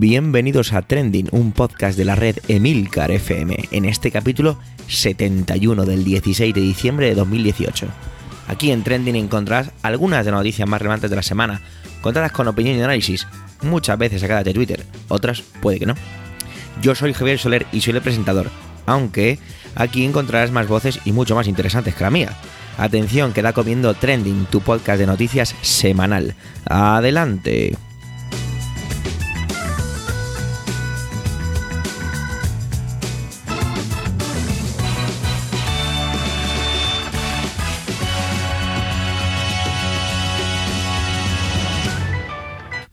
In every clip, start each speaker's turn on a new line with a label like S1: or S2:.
S1: Bienvenidos a Trending, un podcast de la red Emilcar FM, en este capítulo 71 del 16 de diciembre de 2018. Aquí en Trending encontrarás algunas de las noticias más relevantes de la semana, contadas con opinión y análisis, muchas veces sacadas de Twitter, otras puede que no. Yo soy Javier Soler y soy el presentador, aunque aquí encontrarás más voces y mucho más interesantes que la mía. Atención, que da comiendo Trending, tu podcast de noticias semanal. Adelante.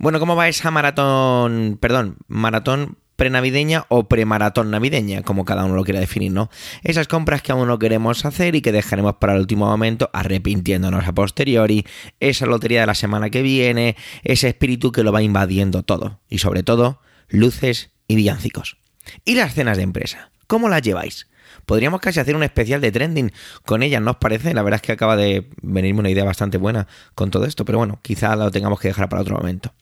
S1: Bueno, ¿cómo va esa maratón, perdón, maratón prenavideña o premaratón navideña, como cada uno lo quiera definir, ¿no? Esas compras que aún no queremos hacer y que dejaremos para el último momento arrepintiéndonos a posteriori, esa lotería de la semana que viene, ese espíritu que lo va invadiendo todo y sobre todo luces y villancicos. ¿Y las cenas de empresa? ¿Cómo las lleváis? Podríamos casi hacer un especial de trending con ellas, ¿no os parece? La verdad es que acaba de venirme una idea bastante buena con todo esto, pero bueno, quizá lo tengamos que dejar para otro momento.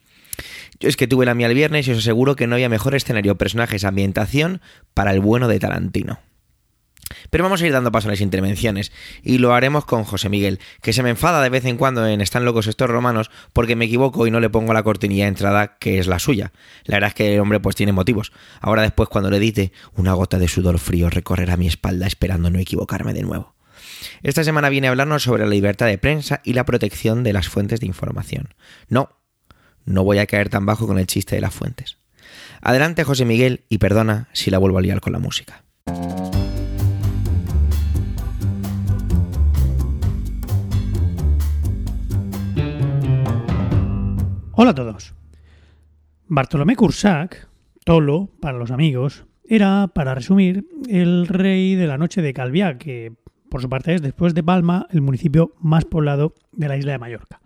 S1: Yo es que tuve la mía el viernes y os aseguro que no había mejor escenario, personajes, ambientación para el bueno de Tarantino. Pero vamos a ir dando paso a las intervenciones y lo haremos con José Miguel, que se me enfada de vez en cuando en Están locos estos romanos porque me equivoco y no le pongo la cortinilla de entrada que es la suya. La verdad es que el hombre pues tiene motivos. Ahora después cuando le edite, una gota de sudor frío recorrerá mi espalda esperando no equivocarme de nuevo. Esta semana viene a hablarnos sobre la libertad de prensa y la protección de las fuentes de información. No, no voy a caer tan bajo con el chiste de las fuentes. Adelante José Miguel y perdona si la vuelvo a liar con la música.
S2: Hola a todos. Bartolomé Cursac, Tolo para los amigos, era, para resumir, el rey de la noche de Calviá, que por su parte es, después de Palma, el municipio más poblado de la isla de Mallorca.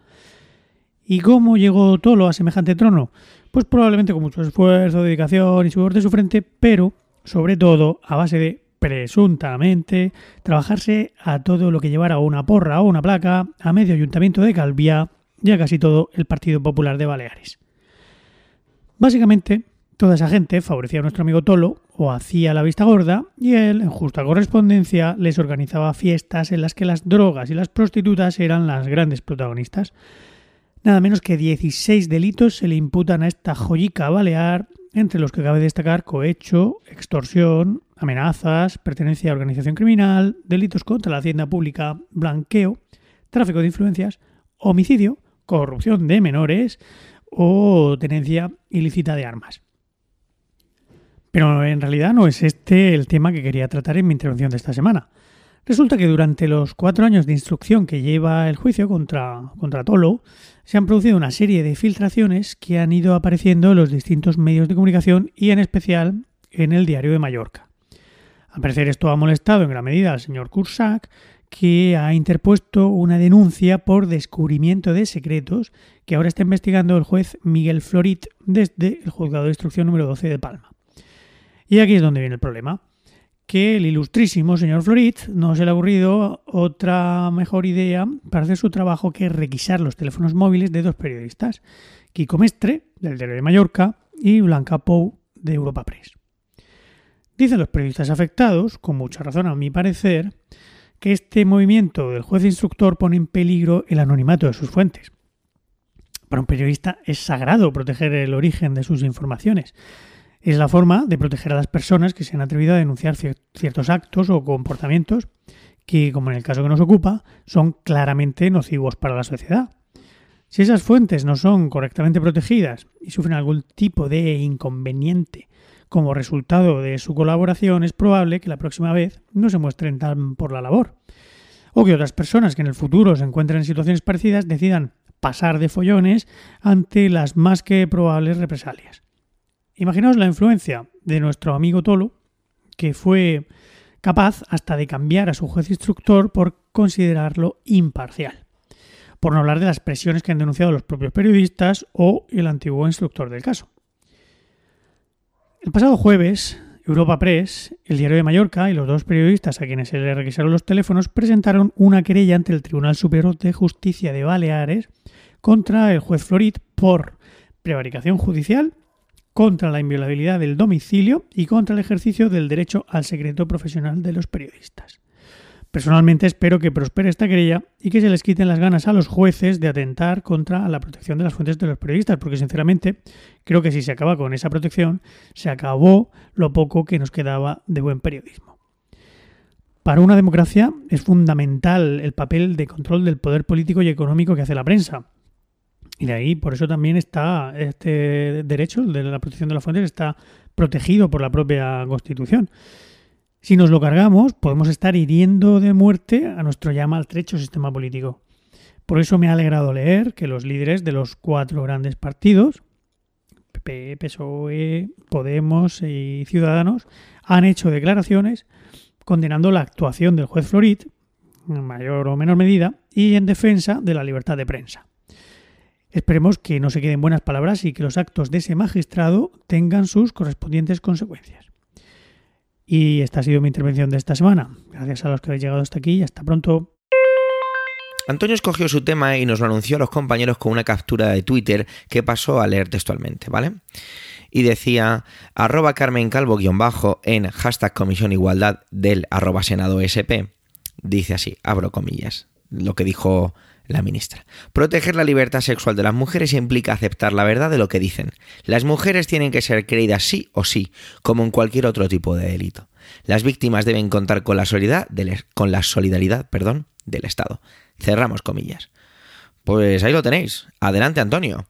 S2: ¿Y cómo llegó Tolo a semejante trono? Pues probablemente con mucho esfuerzo, dedicación y sudor de su frente, pero sobre todo a base de presuntamente trabajarse a todo lo que llevara una porra o una placa, a medio ayuntamiento de Calviá y a casi todo el Partido Popular de Baleares. Básicamente, toda esa gente favorecía a nuestro amigo Tolo o hacía la vista gorda y él, en justa correspondencia, les organizaba fiestas en las que las drogas y las prostitutas eran las grandes protagonistas. Nada menos que 16 delitos se le imputan a esta joyica balear, entre los que cabe destacar cohecho, extorsión, amenazas, pertenencia a organización criminal, delitos contra la hacienda pública, blanqueo, tráfico de influencias, homicidio, corrupción de menores o tenencia ilícita de armas. Pero en realidad no es este el tema que quería tratar en mi intervención de esta semana. Resulta que durante los cuatro años de instrucción que lleva el juicio contra, contra Tolo, se han producido una serie de filtraciones que han ido apareciendo en los distintos medios de comunicación y en especial en el diario de Mallorca. Al parecer esto ha molestado en gran medida al señor Cursac, que ha interpuesto una denuncia por descubrimiento de secretos que ahora está investigando el juez Miguel Florit desde el juzgado de instrucción número 12 de Palma. Y aquí es donde viene el problema que el ilustrísimo señor Florit no se le ha ocurrido otra mejor idea para hacer su trabajo que requisar los teléfonos móviles de dos periodistas, Kiko Mestre, del Diario de Mallorca, y Blanca Pou, de Europa Press. Dicen los periodistas afectados, con mucha razón a mi parecer, que este movimiento del juez instructor pone en peligro el anonimato de sus fuentes. Para un periodista es sagrado proteger el origen de sus informaciones, es la forma de proteger a las personas que se han atrevido a denunciar ciertos actos o comportamientos que, como en el caso que nos ocupa, son claramente nocivos para la sociedad. Si esas fuentes no son correctamente protegidas y sufren algún tipo de inconveniente como resultado de su colaboración, es probable que la próxima vez no se muestren tan por la labor. O que otras personas que en el futuro se encuentren en situaciones parecidas decidan pasar de follones ante las más que probables represalias. Imaginaos la influencia de nuestro amigo Tolo, que fue capaz hasta de cambiar a su juez instructor por considerarlo imparcial. Por no hablar de las presiones que han denunciado los propios periodistas o el antiguo instructor del caso. El pasado jueves, Europa Press, el diario de Mallorca y los dos periodistas a quienes se les requisaron los teléfonos presentaron una querella ante el Tribunal Superior de Justicia de Baleares contra el juez Florit por prevaricación judicial contra la inviolabilidad del domicilio y contra el ejercicio del derecho al secreto profesional de los periodistas. Personalmente espero que prospere esta querella y que se les quiten las ganas a los jueces de atentar contra la protección de las fuentes de los periodistas, porque sinceramente creo que si se acaba con esa protección, se acabó lo poco que nos quedaba de buen periodismo. Para una democracia es fundamental el papel de control del poder político y económico que hace la prensa. Y de ahí, por eso también está este derecho, de la protección de las fuentes, está protegido por la propia Constitución. Si nos lo cargamos, podemos estar hiriendo de muerte a nuestro ya maltrecho sistema político. Por eso me ha alegrado leer que los líderes de los cuatro grandes partidos, PP, PSOE, Podemos y Ciudadanos, han hecho declaraciones condenando la actuación del juez Florit, en mayor o menor medida, y en defensa de la libertad de prensa. Esperemos que no se queden buenas palabras y que los actos de ese magistrado tengan sus correspondientes consecuencias. Y esta ha sido mi intervención de esta semana. Gracias a los que habéis llegado hasta aquí y hasta pronto.
S1: Antonio escogió su tema y nos lo anunció a los compañeros con una captura de Twitter que pasó a leer textualmente, ¿vale? Y decía arroba Carmen Calvo guion bajo en hashtag Comisión Igualdad del Senado SP. Dice así, abro comillas, lo que dijo la ministra. Proteger la libertad sexual de las mujeres implica aceptar la verdad de lo que dicen. Las mujeres tienen que ser creídas sí o sí, como en cualquier otro tipo de delito. Las víctimas deben contar con la solidaridad del, con la solidaridad del Estado. Cerramos comillas. Pues ahí lo tenéis. Adelante, Antonio.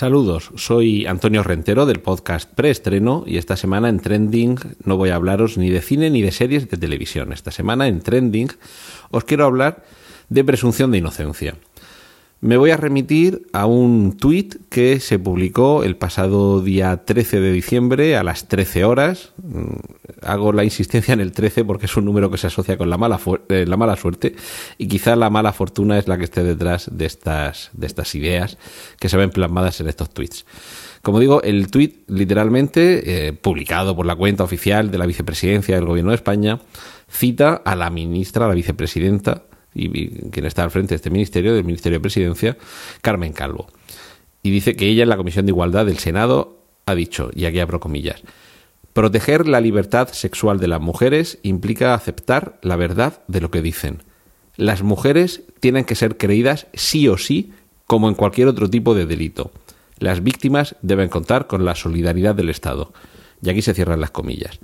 S3: Saludos, soy Antonio Rentero del podcast Preestreno y esta semana en Trending no voy a hablaros ni de cine ni de series de televisión. Esta semana en Trending os quiero hablar de presunción de inocencia. Me voy a remitir a un tuit que se publicó el pasado día 13 de diciembre a las 13 horas. Mm, hago la insistencia en el 13 porque es un número que se asocia con la mala, eh, la mala suerte y quizá la mala fortuna es la que esté detrás de estas, de estas ideas que se ven plasmadas en estos tweets. Como digo, el tuit literalmente, eh, publicado por la cuenta oficial de la vicepresidencia del Gobierno de España, cita a la ministra, a la vicepresidenta y quien está al frente de este ministerio, del Ministerio de Presidencia, Carmen Calvo. Y dice que ella en la Comisión de Igualdad del Senado ha dicho, y aquí abro comillas, proteger la libertad sexual de las mujeres implica aceptar la verdad de lo que dicen. Las mujeres tienen que ser creídas sí o sí, como en cualquier otro tipo de delito. Las víctimas deben contar con la solidaridad del Estado. Y aquí se cierran las comillas.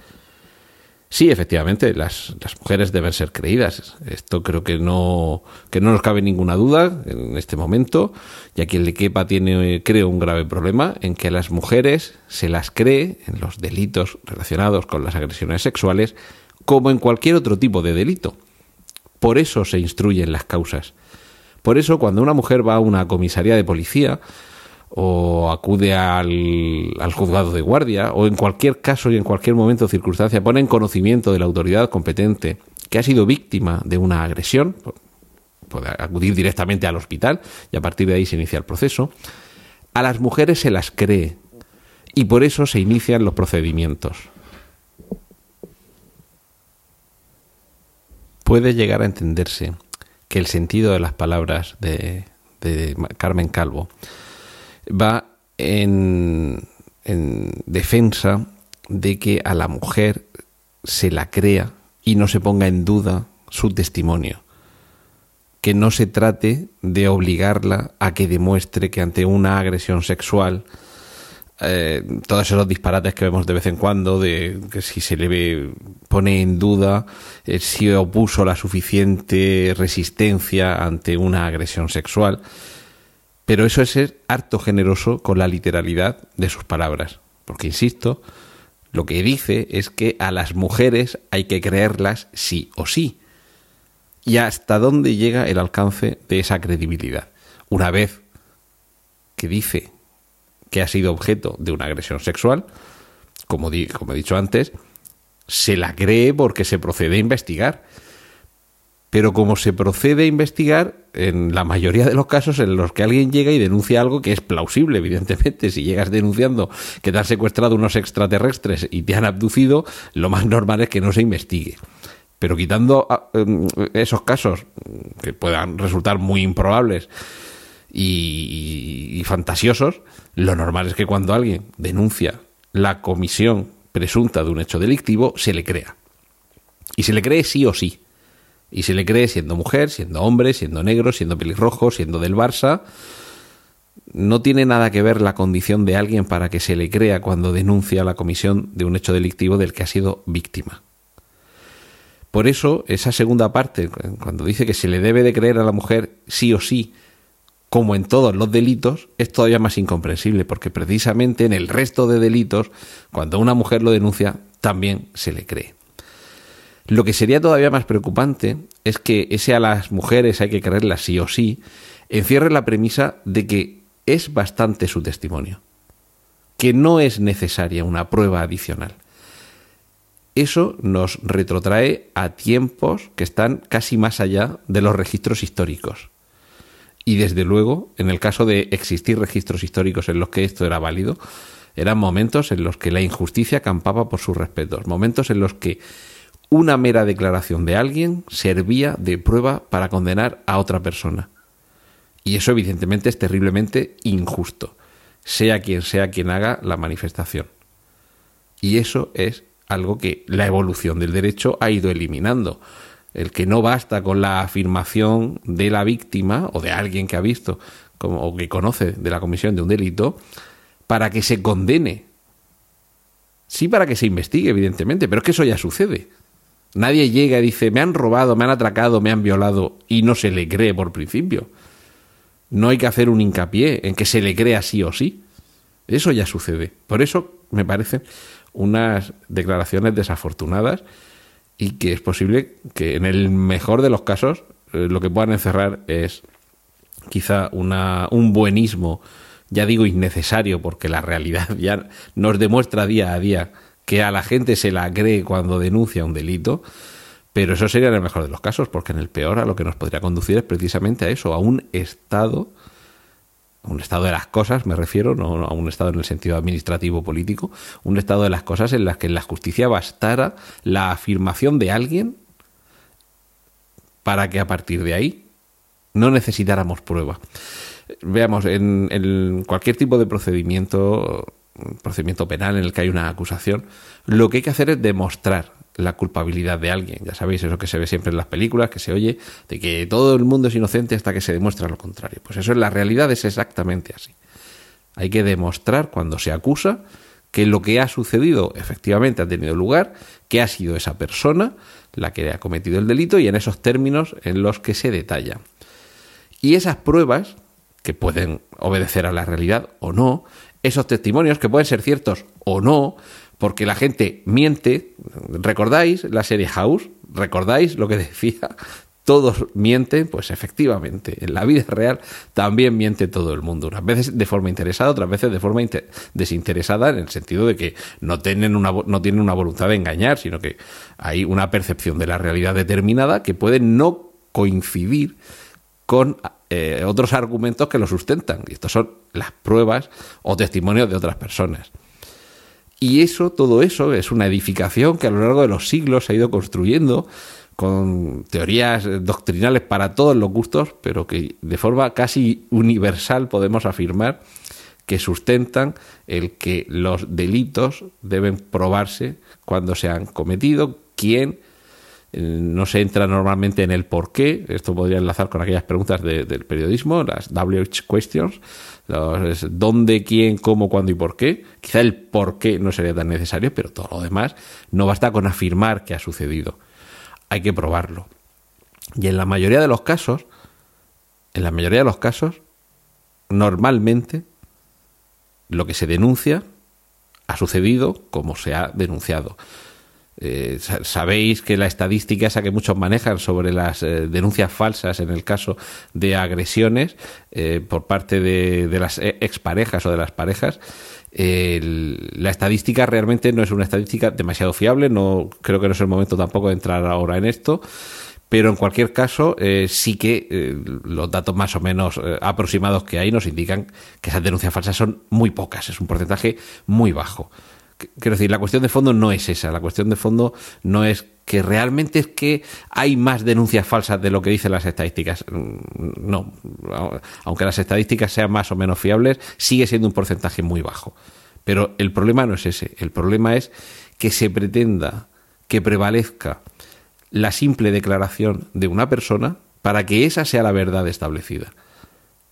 S3: Sí, efectivamente, las, las, mujeres deben ser creídas. Esto creo que no, que no nos cabe ninguna duda en este momento. Y a quien le quepa tiene, creo, un grave problema en que a las mujeres se las cree en los delitos relacionados con las agresiones sexuales como en cualquier otro tipo de delito. Por eso se instruyen las causas. Por eso, cuando una mujer va a una comisaría de policía, o acude al, al, juzgado de guardia o en cualquier caso y en cualquier momento o circunstancia pone en conocimiento de la autoridad competente que ha sido víctima de una agresión, puede acudir directamente al hospital y a partir de ahí se inicia el proceso, a las mujeres se las cree y por eso se inician los procedimientos. Puede llegar a entenderse que el sentido de las palabras de, de Carmen Calvo va en, en defensa de que a la mujer se la crea y no se ponga en duda su testimonio. Que no se trate de obligarla a que demuestre que ante una agresión sexual, eh, todos esos disparates que vemos de vez en cuando, de que si se le pone en duda eh, si opuso la suficiente resistencia ante una agresión sexual, pero eso es ser harto generoso con la literalidad de sus palabras. Porque, insisto, lo que dice es que a las mujeres hay que creerlas sí o sí. Y hasta dónde llega el alcance de esa credibilidad. Una vez que dice que ha sido objeto de una agresión sexual, como, como he dicho antes, se la cree porque se procede a investigar. Pero como se procede a investigar, en la mayoría de los casos en los que alguien llega y denuncia algo que es plausible, evidentemente, si llegas denunciando que te han secuestrado unos extraterrestres y te han abducido, lo más normal es que no se investigue. Pero quitando ah, em, esos casos que puedan resultar muy improbables y, y fantasiosos, lo normal es que cuando alguien denuncia la comisión presunta de un hecho delictivo, se le crea. Y se le cree sí o sí. Y se le cree siendo mujer, siendo hombre, siendo negro, siendo pelirrojo, siendo del Barça. No tiene nada que ver la condición de alguien para que se le crea cuando denuncia la comisión de un hecho delictivo del que ha sido víctima. Por eso, esa segunda parte, cuando dice que se le debe de creer a la mujer sí o sí, como en todos los delitos, es todavía más incomprensible, porque precisamente en el resto de delitos, cuando una mujer lo denuncia, también se le cree. Lo que sería todavía más preocupante es que ese a las mujeres hay que creerlas sí o sí, encierre la premisa de que es bastante su testimonio, que no es necesaria una prueba adicional. Eso nos retrotrae a tiempos que están casi más allá de los registros históricos. Y desde luego, en el caso de existir registros históricos en los que esto era válido, eran momentos en los que la injusticia campaba por sus respetos, momentos en los que una mera declaración de alguien servía de prueba para condenar a otra persona. Y eso evidentemente es terriblemente injusto, sea quien sea quien haga la manifestación. Y eso es algo que la evolución del derecho ha ido eliminando. El que no basta con la afirmación de la víctima o de alguien que ha visto como, o que conoce de la comisión de un delito para que se condene. Sí, para que se investigue, evidentemente, pero es que eso ya sucede. Nadie llega y dice, me han robado, me han atracado, me han violado y no se le cree por principio. No hay que hacer un hincapié en que se le crea sí o sí. Eso ya sucede. Por eso me parecen unas declaraciones desafortunadas y que es posible que en el mejor de los casos eh, lo que puedan encerrar es quizá una, un buenismo, ya digo innecesario, porque la realidad ya nos demuestra día a día que a la gente se la cree cuando denuncia un delito, pero eso sería en el mejor de los casos, porque en el peor a lo que nos podría conducir es precisamente a eso, a un estado, un estado de las cosas, me refiero, no a un estado en el sentido administrativo político, un estado de las cosas en las que en la justicia bastara la afirmación de alguien para que a partir de ahí no necesitáramos prueba. Veamos, en cualquier tipo de procedimiento procedimiento penal en el que hay una acusación, lo que hay que hacer es demostrar la culpabilidad de alguien. Ya sabéis eso que se ve siempre en las películas, que se oye, de que todo el mundo es inocente hasta que se demuestra lo contrario. Pues eso en la realidad es exactamente así. Hay que demostrar cuando se acusa que lo que ha sucedido efectivamente ha tenido lugar, que ha sido esa persona la que ha cometido el delito y en esos términos en los que se detalla. Y esas pruebas, que pueden obedecer a la realidad o no, esos testimonios, que pueden ser ciertos o no, porque la gente miente. ¿Recordáis la serie House? ¿Recordáis lo que decía? Todos mienten, pues efectivamente, en la vida real también miente todo el mundo. Unas veces de forma interesada, otras veces de forma desinteresada, en el sentido de que no tienen, una, no tienen una voluntad de engañar, sino que hay una percepción de la realidad determinada que puede no coincidir con eh, otros argumentos que lo sustentan. Y estos son las pruebas o testimonios de otras personas. Y eso, todo eso, es una edificación que a lo largo de los siglos se ha ido construyendo con teorías doctrinales para todos los gustos, pero que de forma casi universal podemos afirmar que sustentan el que los delitos deben probarse cuando se han cometido, quién, no se entra normalmente en el por qué, esto podría enlazar con aquellas preguntas del periodismo, las WH questions, los dónde, quién, cómo, cuándo y por qué. Quizá el por qué no sería tan necesario, pero todo lo demás no basta con afirmar que ha sucedido. Hay que probarlo. Y en la mayoría de los casos, en la mayoría de los casos, normalmente lo que se denuncia ha sucedido como se ha denunciado. Eh, sabéis que la estadística esa que muchos manejan sobre las eh, denuncias falsas en el caso de agresiones eh, por parte de, las exparejas o de las parejas, la estadística realmente no es una estadística demasiado fiable, no creo que no es el momento tampoco de entrar ahora en esto, pero en cualquier caso eh, sí que eh, los datos más o menos aproximados que hay nos indican que esas denuncias falsas son muy pocas, es un porcentaje muy bajo. Quiero decir, la cuestión de fondo no es esa, la cuestión de fondo no es que realmente es que hay más denuncias falsas de lo que dicen las estadísticas. Mm, no, aunque las estadísticas sean más o menos fiables, sigue siendo un porcentaje muy bajo. Pero el problema no es ese, el problema es que se pretenda que prevalezca la simple declaración de una persona para que esa sea la verdad establecida.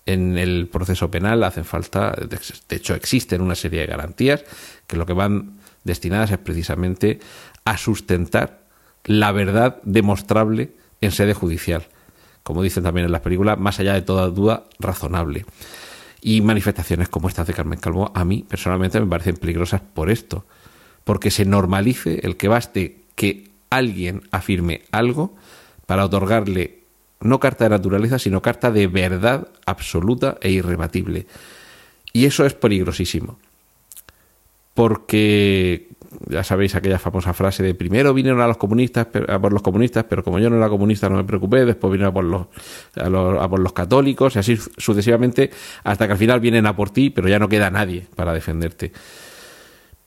S3: En el proceso penal hacen falta, de hecho existen una serie de garantías que lo que van destinadas es precisamente a sustentar la verdad demostrable en sede judicial. Como dicen también en las películas, más allá de toda duda razonable. Y manifestaciones como estas de Carmen Calvo a mí personalmente me parecen peligrosas por esto, porque se normalice el que baste que alguien afirme algo para otorgarle no carta de naturaleza, sino carta de verdad absoluta e irrebatible. Y eso es peligrosísimo. Porque ya sabéis aquella famosa frase de primero vinieron a los comunistas a por los comunistas pero como yo no era comunista no me preocupé después vinieron a por los a, por los católicos y así sucesivamente hasta que al final vienen a por ti pero ya no queda nadie para defenderte.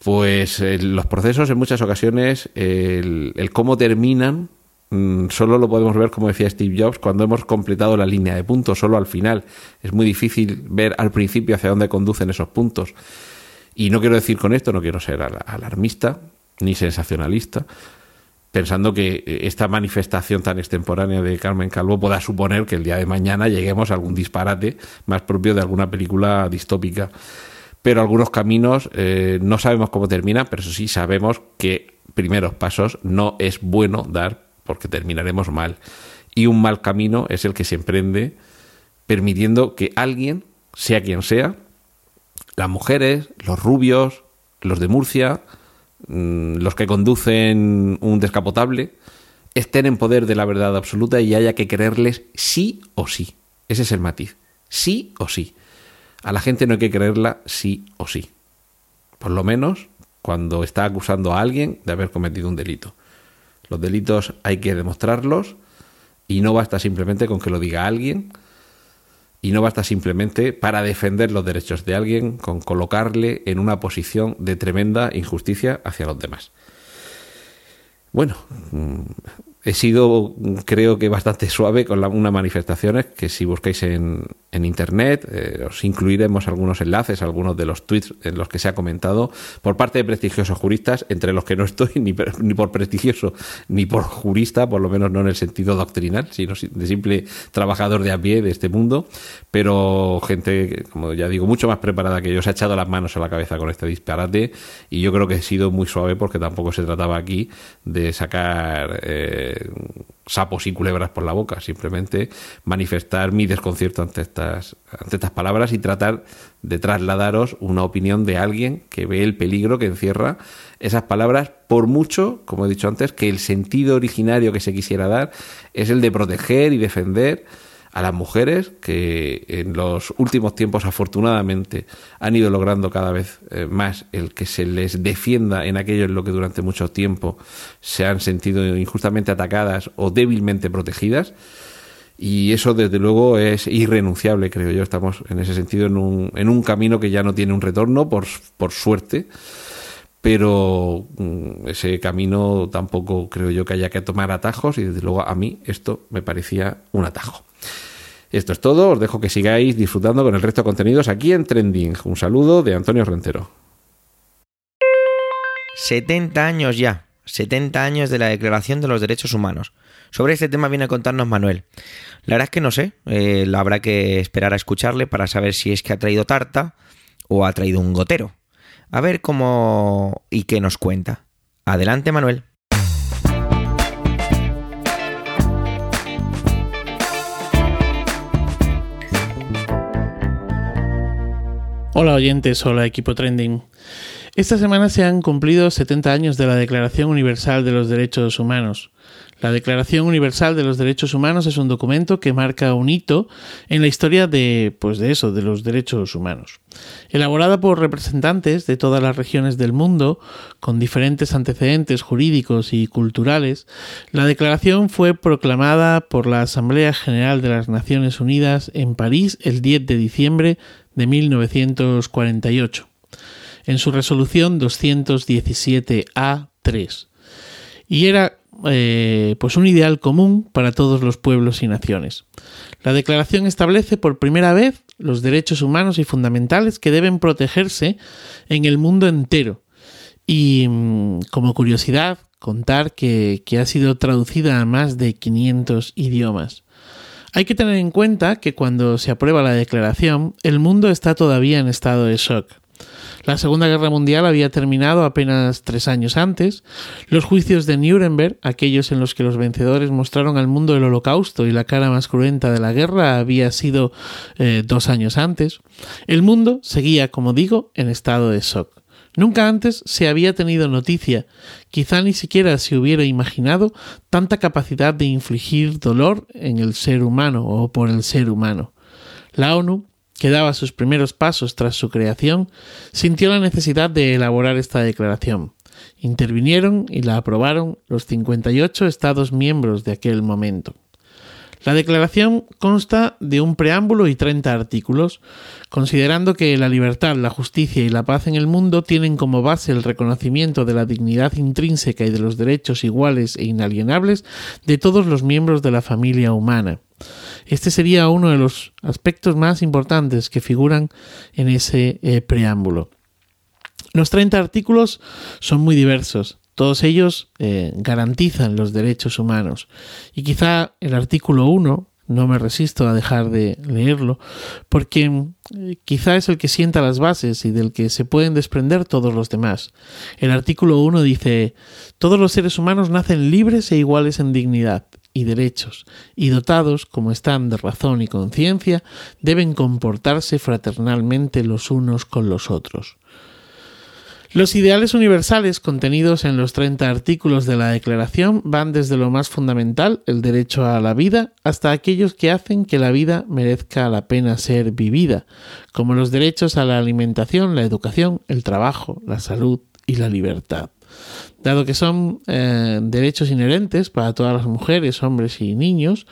S3: Pues eh, los procesos en muchas ocasiones el, cómo terminan mm, solo lo podemos ver como decía Steve Jobs cuando hemos completado la línea de puntos solo al final. Es muy difícil ver al principio hacia dónde conducen esos puntos y no quiero decir con esto, no quiero ser alarmista ni sensacionalista, pensando que eh, esta manifestación tan extemporánea de Carmen Calvo pueda suponer que el día de mañana lleguemos a algún disparate más propio de alguna película distópica. Pero algunos caminos eh, no sabemos cómo terminan, pero eso sí sabemos que primeros pasos no es bueno dar porque terminaremos mal. Y un mal camino es el que se emprende permitiendo que alguien, sea quien sea, las mujeres, los rubios, los de Murcia, mm, los que conducen un descapotable, estén en poder de la verdad absoluta y haya que creerles sí o sí. Ese es el matiz. Sí o sí. A la gente no hay que creerla sí o sí. Por lo menos cuando está acusando a alguien de haber cometido un delito. Los delitos hay que demostrarlos y no basta simplemente con que lo diga alguien y no basta simplemente para defender los derechos de alguien con colocarle en una posición de tremenda injusticia hacia los demás. Bueno, mm, he sido, creo que bastante suave con la, unas manifestaciones que si buscáis en, en internet eh, os incluiremos algunos enlaces, algunos de los tweets en los que se ha comentado por parte de prestigiosos juristas, entre los que no estoy ni, ni por prestigioso ni por jurista, por lo menos no en el sentido doctrinal, sino de simple trabajador de a pie de este mundo, pero gente, como ya digo, mucho más preparada que yo, se ha echado las manos a la cabeza con este disparate y yo creo que he sido muy suave porque tampoco se trataba aquí de sacar... Sapos y culebras por la boca, simplemente manifestar mi desconcierto ante estas, ante estas palabras y tratar de trasladaros una opinión de alguien que ve el peligro que encierra esas palabras, por mucho, como he dicho antes, que el sentido originario que se quisiera dar es el de proteger y defender a las mujeres que en los últimos tiempos afortunadamente han ido logrando cada vez eh, más el que se les defienda en aquello en lo que durante mucho tiempo se han sentido injustamente atacadas o débilmente protegidas. Y eso, desde luego, es irrenunciable, creo yo. Estamos en ese sentido en un, en un camino que ya no tiene un retorno, por, por suerte pero mm, ese camino tampoco creo yo que haya que tomar atajos y desde luego a mí esto me parecía un atajo. Esto es todo, os dejo que sigáis disfrutando con el resto de contenidos aquí en Trending. Un saludo de Antonio Rentero.
S1: 70 años ya, 70 años de la Declaración de los Derechos Humanos. Sobre este tema viene a contarnos Manuel. La verdad es que no sé, eh, habrá que esperar a escucharle para saber si es que ha traído tarta o ha traído un gotero. A ver cómo y qué nos cuenta. Adelante, Manuel.
S4: Hola oyentes, hola equipo trending. Esta semana se han cumplido 70 años de la Declaración Universal de los Derechos Humanos. La Declaración Universal de los Derechos Humanos es un documento que marca un hito en la historia de, pues de eso, de los derechos humanos. Elaborada por representantes de todas las regiones del mundo, con diferentes antecedentes jurídicos y culturales, la declaración fue proclamada por la Asamblea General de las Naciones Unidas en París el 10 de diciembre de 1948, en su resolución 217A3. Y era eh, pues un ideal común para todos los pueblos y naciones. La declaración establece por primera vez los derechos humanos y fundamentales que deben protegerse en el mundo entero. Y mm, como curiosidad, contar que, que ha sido traducida a más de 500 idiomas. Hay que tener en cuenta que cuando se aprueba la declaración, el mundo está todavía en estado de shock. La Segunda Guerra Mundial había terminado apenas tres años antes. Los juicios de Nuremberg, aquellos en los que los vencedores mostraron al mundo el holocausto y la cara más cruenta de la guerra, había sido eh, dos años antes. El mundo seguía, como digo, en estado de shock. Nunca antes se había tenido noticia, quizá ni siquiera se hubiera imaginado tanta capacidad de infligir dolor en el ser humano o por el ser humano. La ONU que daba sus primeros pasos tras su creación, sintió la necesidad de elaborar esta declaración. Intervinieron y la aprobaron los 58 Estados miembros de aquel momento. La declaración consta de un preámbulo y 30 artículos, considerando que la libertad, la justicia y la paz en el mundo tienen como base el reconocimiento de la dignidad intrínseca y de los derechos iguales e inalienables de todos los miembros de la familia humana. Este sería uno de los aspectos más importantes que figuran en ese eh, preámbulo. Los 30 artículos son muy diversos. Todos ellos eh, garantizan los derechos humanos. Y quizá el artículo 1, no me resisto a dejar de leerlo, porque eh, quizá es el que sienta las bases y del que se pueden desprender todos los demás. El artículo 1 dice, todos los seres humanos nacen libres e iguales en dignidad y derechos, y dotados, como están de razón y conciencia, deben comportarse fraternalmente los unos con los otros. Los ideales universales contenidos en los 30 artículos de la Declaración van desde lo más fundamental, el derecho a la vida, hasta aquellos que hacen que la vida merezca la pena ser vivida, como los derechos a la alimentación, la educación, el trabajo, la salud y la libertad. Dado que son eh, derechos inherentes para todas las mujeres, hombres y niños,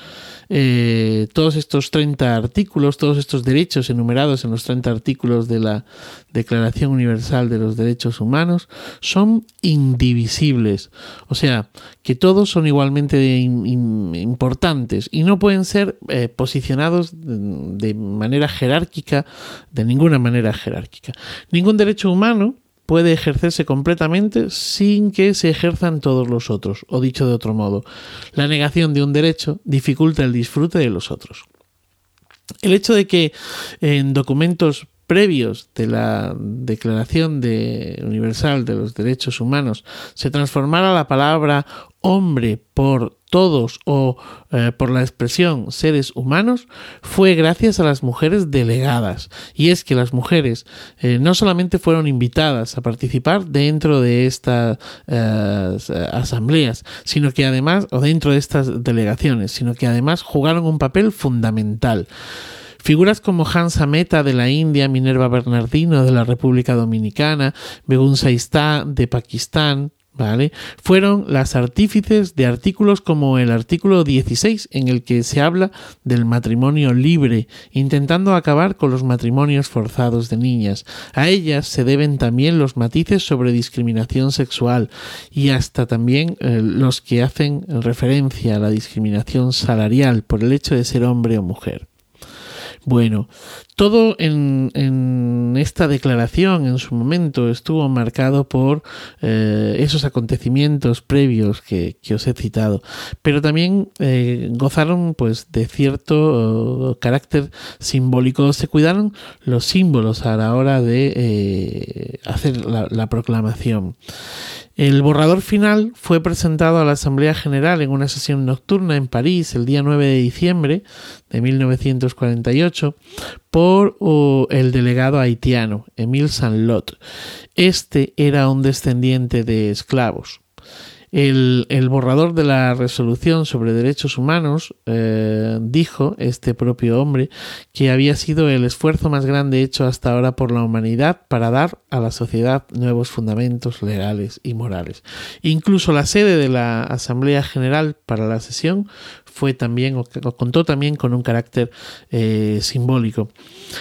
S4: eh, todos estos 30 artículos, todos estos derechos enumerados en los 30 artículos de la Declaración Universal de los Derechos Humanos son indivisibles. O sea, que todos son igualmente importantes y no pueden ser eh, posicionados de manera jerárquica, de ninguna manera jerárquica. Ningún derecho humano puede ejercerse completamente sin que se ejerzan todos los otros, o dicho de otro modo, la negación de un derecho dificulta el disfrute de los otros. El hecho de que en documentos previos de la Declaración de Universal de los Derechos Humanos se transformara la palabra hombre por todos o eh, por la expresión seres humanos fue gracias a las mujeres delegadas. Y es que las mujeres eh, no solamente fueron invitadas a participar dentro de estas eh, asambleas, sino que además, o dentro de estas delegaciones, sino que además jugaron un papel fundamental. Figuras como Hansa Mehta de la India, Minerva Bernardino de la República Dominicana, Begun Saistá de Pakistán, ¿vale? Fueron las artífices de artículos como el artículo 16 en el que se habla del matrimonio libre, intentando acabar con los matrimonios forzados de niñas. A ellas se deben también los matices sobre discriminación sexual y hasta también eh, los que hacen referencia a la discriminación salarial por el hecho de ser hombre o mujer. Bueno, todo en, esta declaración en su momento estuvo marcado por eh, esos acontecimientos previos que, os he citado, pero también eh, gozaron pues de cierto uh, carácter simbólico, se cuidaron los símbolos a la hora de eh, hacer la proclamación. El borrador final fue presentado a la Asamblea General en una sesión nocturna en París el día 9 de diciembre de 1948 por el delegado haitiano Emile Sanlot. Este era un descendiente de esclavos. El, borrador de la resolución sobre derechos humanos eh, dijo, este propio hombre, que había sido el esfuerzo más grande hecho hasta ahora por la humanidad para dar a la sociedad nuevos fundamentos legales y morales. Incluso la sede de la Asamblea General para la sesión fue también, o, contó también con un carácter eh, simbólico.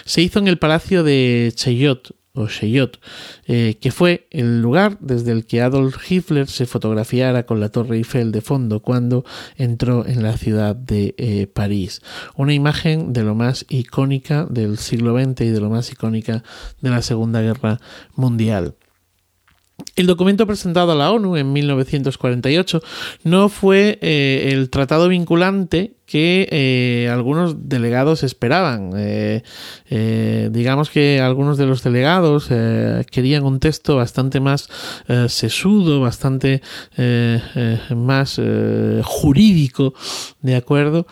S4: Se hizo en el Palacio de Cheyot, o Cheyot, eh, que fue el lugar desde el que Adolf Hitler se fotografiara con la Torre Eiffel de fondo cuando entró en la ciudad de eh, París. Una imagen de lo más icónica del siglo XX y de lo más icónica de la Segunda Guerra Mundial. El documento presentado a la ONU en 1948 no fue eh, el tratado vinculante que eh, algunos delegados esperaban. Eh, eh, digamos que algunos de los delegados querían un texto bastante más sesudo, bastante más jurídico, ¿de acuerdo?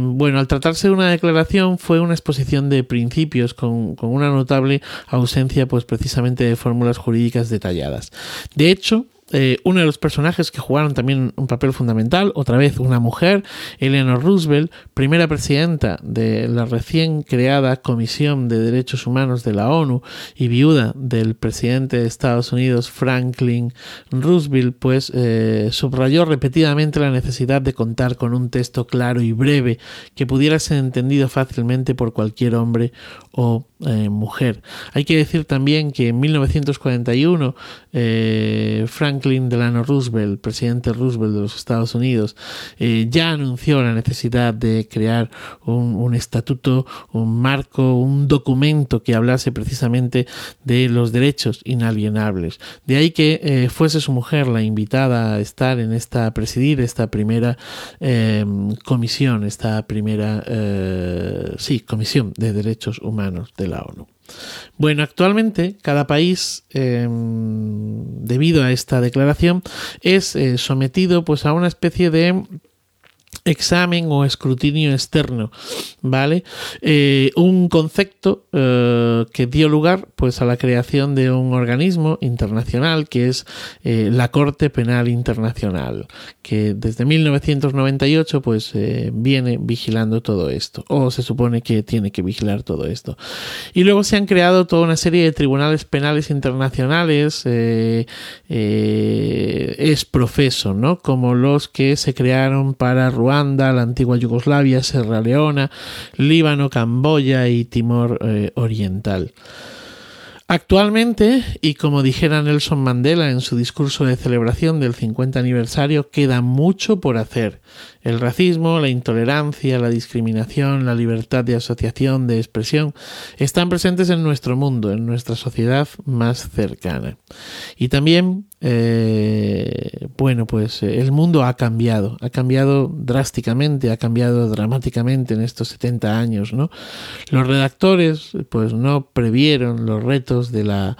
S4: bueno, al tratarse de una declaración fue una exposición de principios con, con una notable ausencia pues precisamente de fórmulas jurídicas detalladas. De hecho, eh, uno de los personajes que jugaron también un papel fundamental, otra vez una mujer, Eleanor Roosevelt, primera presidenta de la recién creada Comisión de Derechos Humanos de la ONU y viuda del presidente de Estados Unidos Franklin Roosevelt, pues eh, subrayó repetidamente la necesidad de contar con un texto claro y breve que pudiera ser entendido fácilmente por cualquier hombre o eh, mujer. Hay que decir también que en 1941 eh, Franklin Delano Roosevelt, presidente Roosevelt de los Estados Unidos, eh, ya anunció la necesidad de crear un, estatuto, un marco, un documento que hablase precisamente de los derechos inalienables. De ahí que fuese su mujer la invitada a estar en esta, presidir esta primera comisión, esta primera, sí, comisión de derechos humanos de la ONU. Bueno, actualmente cada país, eh, debido a esta declaración, es eh, sometido pues a una especie de examen o escrutinio externo, ¿vale? Eh, un concepto eh, que dio lugar pues a la creación de un organismo internacional que es eh, la Corte Penal Internacional, que desde 1998 pues viene vigilando todo esto, o se supone que tiene que vigilar todo esto. Y luego se han creado toda una serie de tribunales penales internacionales es profeso, ¿no? Como los que se crearon para Ruanda, la antigua Yugoslavia, Sierra Leona, Líbano, Camboya y Timor eh, Oriental. Actualmente, y como dijera Nelson Mandela en su discurso de celebración del 50 aniversario, queda mucho por hacer. El racismo, la intolerancia, la discriminación, la libertad de asociación, de expresión, están presentes en nuestro mundo, en nuestra sociedad más cercana. Y también, eh, bueno, pues eh, el mundo ha cambiado, ha cambiado drásticamente, ha cambiado dramáticamente en estos 70 años, ¿no? Los redactores, pues no previeron los retos de la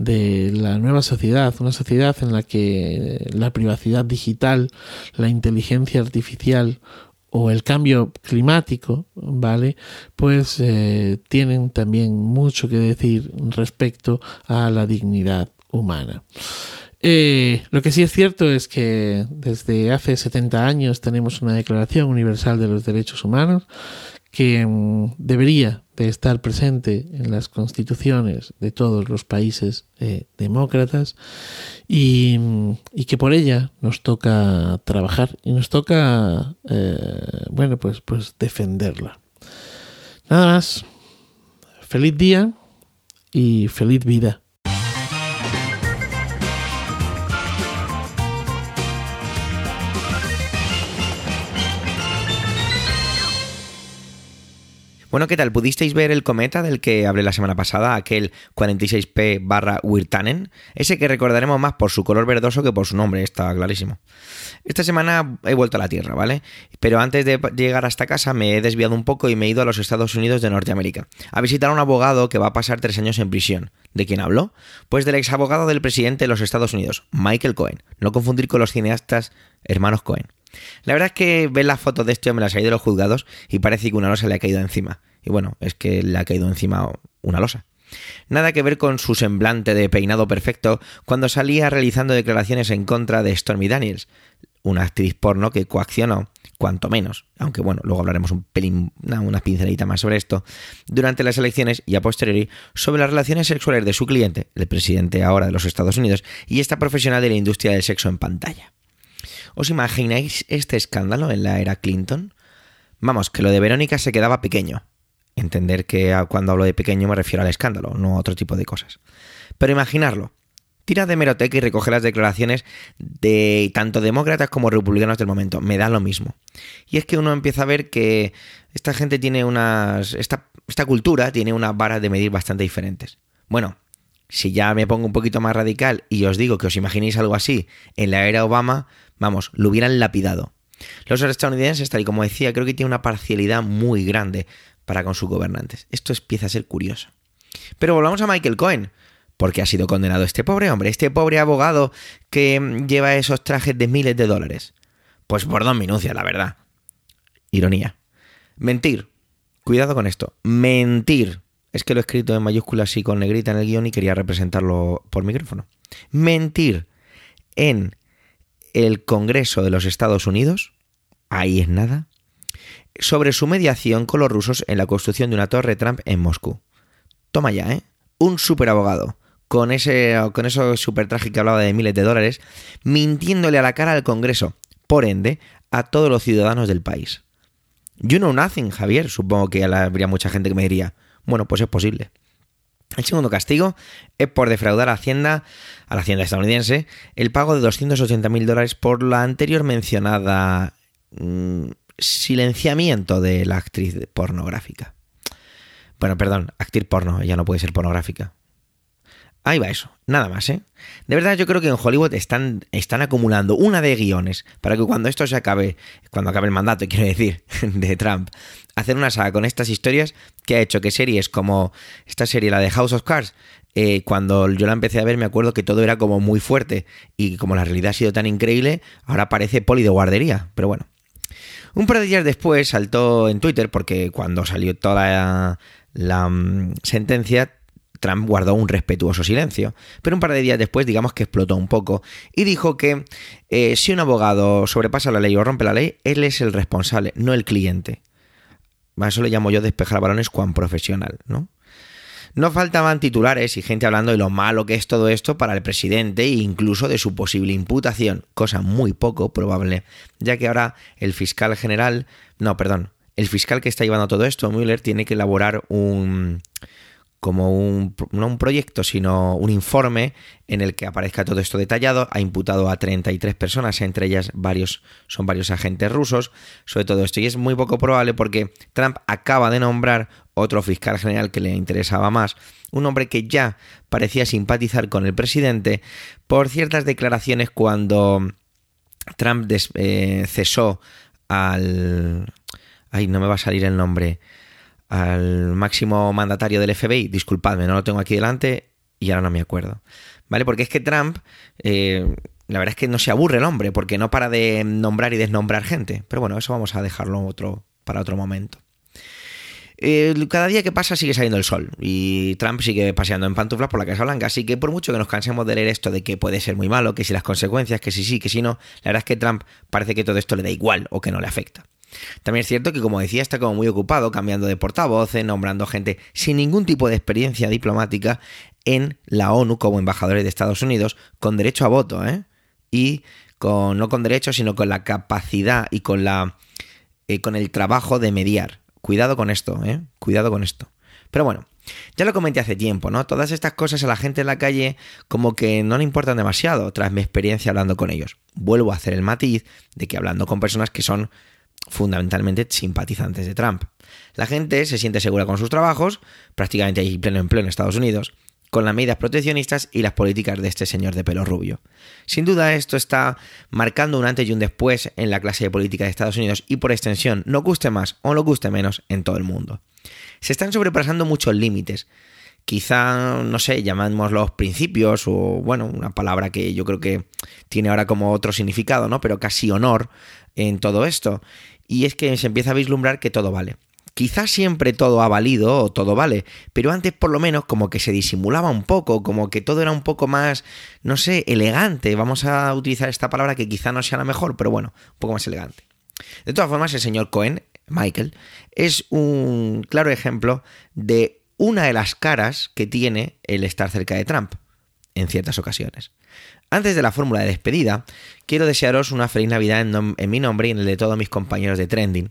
S4: de la nueva sociedad, una sociedad en la que la privacidad digital, la inteligencia artificial o el cambio climático, ¿vale? Pues eh, tienen también mucho que decir respecto a la dignidad humana. Eh, lo que sí es cierto es que desde hace 70 años tenemos una Declaración Universal de los Derechos Humanos que mm, debería de estar presente en las constituciones de todos los países eh, demócratas y, mm, y, que por ella nos toca trabajar y nos toca eh, bueno pues pues defenderla. Nada más. Feliz día y feliz vida
S1: Bueno, ¿qué tal? ¿Pudisteis ver el cometa del que hablé la semana pasada, aquel 46P barra Wirtanen? Ese que recordaremos más por su color verdoso que por su nombre, estaba clarísimo. Esta semana he vuelto a la Tierra, ¿vale? Pero antes de llegar hasta casa me he desviado un poco y me he ido a los Estados Unidos de Norteamérica, a visitar a un abogado que va a pasar tres años en prisión. ¿De quién hablo? Pues del ex abogado del presidente de los Estados Unidos, Michael Cohen. No confundir con los cineastas hermanos Cohen. La verdad es que ves las fotos de este hombre las hay de los juzgados y parece que una losa le ha caído encima. Y bueno, es que le ha caído encima una losa. Nada que ver con su semblante de peinado perfecto cuando salía realizando declaraciones en contra de Stormy Daniels, una actriz porno que coaccionó, cuanto menos, aunque bueno, luego hablaremos un pelín, una, una pinceladita más sobre esto, durante las elecciones y a posteriori sobre las relaciones sexuales de su cliente, el presidente ahora de los Estados Unidos, y esta profesional de la industria del sexo en pantalla. ¿Os imagináis este escándalo en la era Clinton? Vamos, que lo de Verónica se quedaba pequeño. Entender que cuando hablo de pequeño me refiero al escándalo, no a otro tipo de cosas. Pero imaginarlo. Tira de meroteca y recoge las declaraciones de tanto demócratas como republicanos del momento. Me da lo mismo. Y es que uno empieza a ver que esta gente tiene unas. Esta, esta cultura tiene unas varas de medir bastante diferentes. Bueno, si ya me pongo un poquito más radical y os digo que os imaginéis algo así en la era Obama, vamos, lo hubieran lapidado. Los estadounidenses, tal y como decía, creo que tienen una parcialidad muy grande para con sus gobernantes. Esto empieza a ser curioso. Pero volvamos a Michael Cohen. ¿Por qué ha sido condenado este pobre hombre, este pobre abogado que lleva esos trajes de miles de dólares? Pues por dos minucias, la verdad. Ironía. Mentir. Cuidado con esto. Mentir. Es que lo he escrito en mayúsculas y con negrita en el guion y quería representarlo por micrófono. Mentir en el Congreso de los Estados Unidos, ahí es nada, sobre su mediación con los rusos en la construcción de una torre Trump en Moscú. Toma ya, ¿eh? Un superabogado, con, ese, con eso super traje que hablaba de miles de dólares, mintiéndole a la cara al Congreso, por ende, a todos los ciudadanos del país. You know nothing, Javier. Supongo que habría mucha gente que me diría, bueno, pues es posible. El segundo castigo es por defraudar a Hacienda, a la Hacienda estadounidense, el pago de 280.000 dólares por la anterior mencionada mmm, silenciamiento de la actriz pornográfica. Bueno, perdón, actriz porno, ya no puede ser pornográfica. Ahí va eso, nada más, ¿eh? De verdad yo creo que en Hollywood están, están acumulando una de guiones para que cuando esto se acabe, cuando acabe el mandato, quiero decir, de Trump, hacer una saga con estas historias que ha hecho que series como esta serie, la de House of Cards, eh, cuando yo la empecé a ver me acuerdo que todo era como muy fuerte y como la realidad ha sido tan increíble, ahora parece poli de guardería, pero bueno. Un par de días después saltó en Twitter, porque cuando salió toda la, um, sentencia, Trump guardó un respetuoso silencio, pero un par de días después digamos que explotó un poco y dijo que eh, si un abogado sobrepasa la ley o rompe la ley, él es el responsable, no el cliente. A eso le llamo yo despejar balones cuán profesional, ¿no? No faltaban titulares y gente hablando de lo malo que es todo esto para el presidente e incluso de su posible imputación, cosa muy poco probable, ya que ahora el fiscal general, no, perdón, el fiscal que está llevando todo esto, Mueller, tiene que elaborar un como un, no un proyecto, sino un informe en el que aparezca todo esto detallado. Ha imputado a 33 personas, entre ellas varios, son varios agentes rusos, sobre todo esto. Y es muy poco probable porque Trump acaba de nombrar otro fiscal general que le interesaba más, un hombre que ya parecía simpatizar con el presidente por ciertas declaraciones cuando Trump des, eh, cesó al... Ay, no me va a salir el nombre al máximo mandatario del FBI, disculpadme, no lo tengo aquí delante y ahora no me acuerdo. ¿Vale? Porque es que Trump, eh, la verdad es que no se aburre el hombre, porque no para de nombrar y desnombrar gente. Pero bueno, eso vamos a dejarlo otro, para otro momento. Cada día que pasa sigue saliendo el sol y Trump sigue paseando en pantuflas por la Casa Blanca, así que por mucho que nos cansemos de leer esto de que puede ser muy malo, que si las consecuencias, que si sí, que si no, la verdad es que Trump parece que todo esto le da igual o que no le afecta. También es cierto que, como decía, está como muy ocupado cambiando de portavoces, nombrando gente sin ningún tipo de experiencia diplomática en la ONU como embajadores de Estados Unidos, con derecho a voto, ¿eh? Y con, no con derecho, sino con la capacidad y con la eh, con el trabajo de mediar. Cuidado con esto, ¿eh? Cuidado con esto. Pero bueno, ya lo comenté hace tiempo, ¿no? Todas estas cosas a la gente en la calle como que no le importan demasiado tras mi experiencia hablando con ellos. Vuelvo a hacer el matiz de que hablando con personas que son fundamentalmente simpatizantes de Trump. La gente se siente segura con sus trabajos, prácticamente hay pleno empleo en Estados Unidos, con las medidas proteccionistas y las políticas de este señor de pelo rubio. Sin duda esto está marcando un antes y un después en la clase de política de Estados Unidos y por extensión, no guste más o no guste menos, en todo el mundo. Se están sobrepasando muchos límites. Quizá, no sé, los principios o, bueno, una palabra que yo creo que tiene ahora como otro significado, ¿no? Pero casi honor en todo esto. Y es que se empieza a vislumbrar que todo vale Quizás siempre todo ha valido o todo vale, pero antes por lo menos como que se disimulaba un poco, como que todo era un poco más, no sé, elegante. Vamos a utilizar esta palabra que quizá no sea la mejor, pero bueno, un poco más elegante. De todas formas, el señor Cohen, Michael, es un claro ejemplo de una de las caras que tiene el estar cerca de Trump, en ciertas ocasiones. Antes de la fórmula de despedida, quiero desearos una feliz Navidad en, mi nombre y en el de todos mis compañeros de Trending.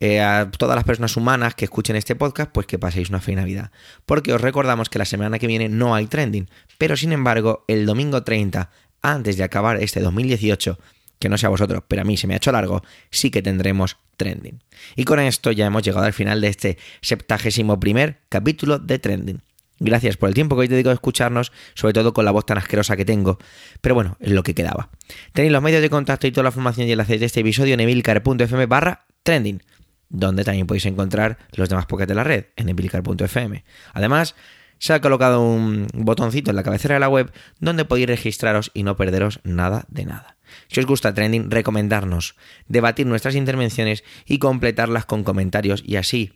S1: Eh, a todas las personas humanas que escuchen este podcast, pues que paséis una feliz Navidad. Porque os recordamos que la semana que viene no hay Trending, pero sin embargo, el domingo 30, antes de acabar este 2018, que no sea vosotros, pero a mí se me ha hecho largo, sí que tendremos Trending. Y con esto ya hemos llegado al final de este septagésimo primer capítulo de Trending. Gracias por el tiempo que hoy dedico a escucharnos, sobre todo con la voz tan asquerosa que tengo. Pero bueno, es lo que quedaba. Tenéis los medios de contacto y toda la información y enlaces de este episodio en emilcar.fm barra trending, donde también podéis encontrar los demás podcasts de la red en emilcar.fm. Además, se ha colocado un botoncito en la cabecera de la web donde podéis registraros y no perderos nada de nada. Si os gusta Trending, recomendarnos, debatir nuestras intervenciones y completarlas con comentarios y así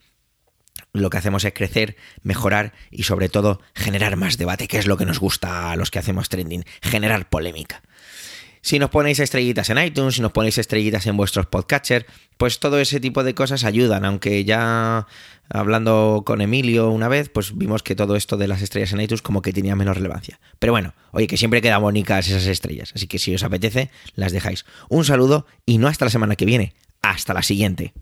S1: lo que hacemos es crecer, mejorar y sobre todo generar más debate, que es lo que nos gusta a los que hacemos trending, generar polémica. Si nos ponéis estrellitas en iTunes, si nos ponéis estrellitas en vuestros podcatchers, pues todo ese tipo de cosas ayudan, aunque ya hablando con Emilio una vez, pues vimos que todo esto de las estrellas en iTunes como que tenía menos relevancia. Pero bueno, oye, que siempre quedan bonitas esas estrellas, así que si os apetece, las dejáis. Un saludo y no hasta la semana que viene, hasta la siguiente.